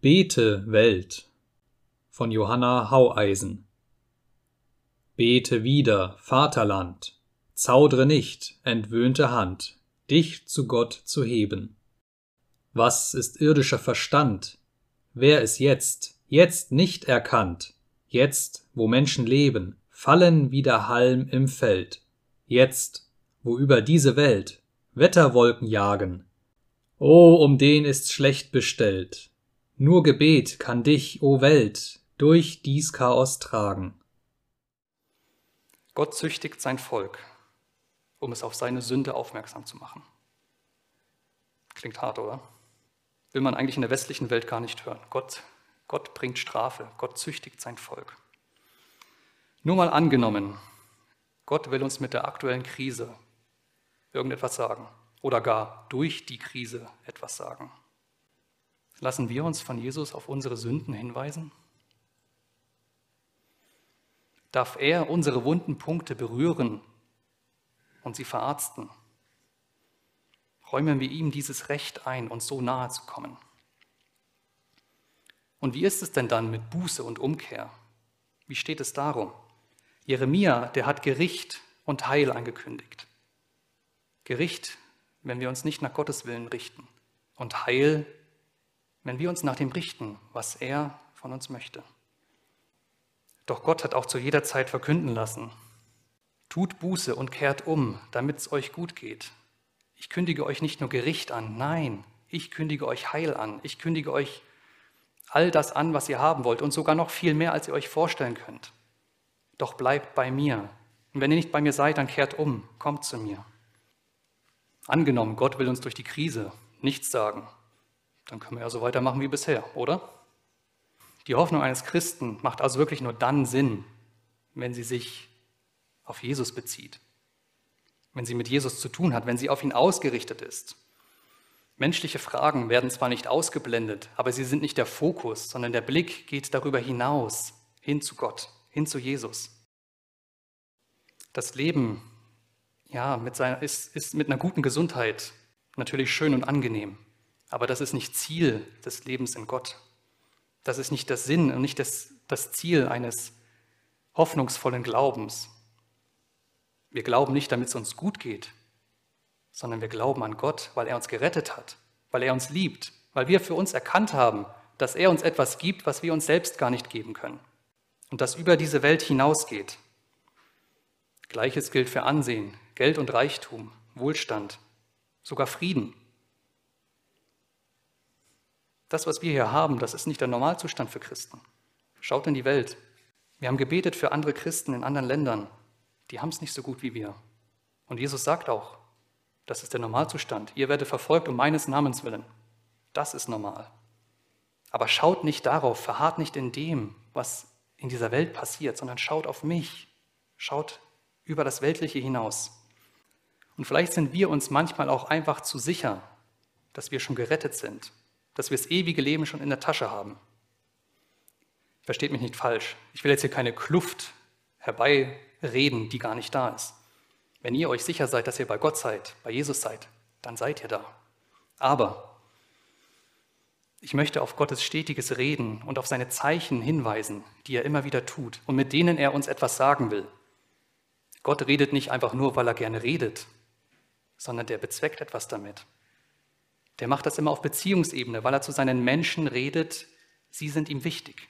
Bete Welt von Johanna Haueisen Bete wieder, Vaterland, zaudre nicht, entwöhnte Hand, dich zu Gott zu heben. Was ist irdischer Verstand? Wer es jetzt, jetzt nicht erkannt, jetzt, wo Menschen leben, fallen wie der Halm im Feld, jetzt, wo über diese Welt Wetterwolken jagen. O, um den ist's schlecht bestellt, nur Gebet kann dich, o Welt, durch dies Chaos tragen. Gott züchtigt sein Volk, um es auf seine Sünde aufmerksam zu machen. Klingt hart, oder? Will man eigentlich in der westlichen Welt gar nicht hören. Gott, Gott bringt Strafe, Gott züchtigt sein Volk. Nur mal angenommen, Gott will uns mit der aktuellen Krise irgendetwas sagen oder gar durch die Krise etwas sagen. Lassen wir uns von Jesus auf unsere Sünden hinweisen? Darf er unsere wunden Punkte berühren und sie verarzten? Räumen wir ihm dieses Recht ein, uns so nahe zu kommen. Und wie ist es denn dann mit Buße und Umkehr? Wie steht es darum? Jeremia, der hat Gericht und Heil angekündigt. Gericht, wenn wir uns nicht nach Gottes Willen richten. Und Heil, wenn wir uns nach dem richten, was er von uns möchte. Doch Gott hat auch zu jeder Zeit verkünden lassen, tut Buße und kehrt um, damit es euch gut geht. Ich kündige euch nicht nur Gericht an, nein, ich kündige euch Heil an. Ich kündige euch all das an, was ihr haben wollt und sogar noch viel mehr, als ihr euch vorstellen könnt. Doch bleibt bei mir. Und wenn ihr nicht bei mir seid, dann kehrt um, kommt zu mir. Angenommen, Gott will uns durch die Krise nichts sagen, dann können wir ja so weitermachen wie bisher, oder? Die Hoffnung eines Christen macht also wirklich nur dann Sinn, wenn sie sich auf Jesus bezieht, wenn sie mit Jesus zu tun hat, wenn sie auf ihn ausgerichtet ist. Menschliche Fragen werden zwar nicht ausgeblendet, aber sie sind nicht der Fokus, sondern der Blick geht darüber hinaus, hin zu Gott, hin zu Jesus. Das Leben ja, mit seiner, ist, ist mit einer guten Gesundheit natürlich schön und angenehm. Aber das ist nicht Ziel des Lebens in Gott. Das ist nicht der Sinn und nicht das, das Ziel eines hoffnungsvollen Glaubens. Wir glauben nicht, damit es uns gut geht, sondern wir glauben an Gott, weil er uns gerettet hat, weil er uns liebt, weil wir für uns erkannt haben, dass er uns etwas gibt, was wir uns selbst gar nicht geben können und das über diese Welt hinausgeht. Gleiches gilt für Ansehen, Geld und Reichtum, Wohlstand, sogar Frieden. Das, was wir hier haben, das ist nicht der Normalzustand für Christen. Schaut in die Welt. Wir haben gebetet für andere Christen in anderen Ländern. Die haben es nicht so gut wie wir. Und Jesus sagt auch, das ist der Normalzustand. Ihr werdet verfolgt um meines Namens willen. Das ist normal. Aber schaut nicht darauf, verharrt nicht in dem, was in dieser Welt passiert, sondern schaut auf mich. Schaut über das Weltliche hinaus. Und vielleicht sind wir uns manchmal auch einfach zu sicher, dass wir schon gerettet sind dass wir das ewige Leben schon in der Tasche haben. Versteht mich nicht falsch. Ich will jetzt hier keine Kluft herbeireden, die gar nicht da ist. Wenn ihr euch sicher seid, dass ihr bei Gott seid, bei Jesus seid, dann seid ihr da. Aber ich möchte auf Gottes stetiges Reden und auf seine Zeichen hinweisen, die er immer wieder tut und mit denen er uns etwas sagen will. Gott redet nicht einfach nur, weil er gerne redet, sondern der bezweckt etwas damit. Der macht das immer auf Beziehungsebene, weil er zu seinen Menschen redet, sie sind ihm wichtig.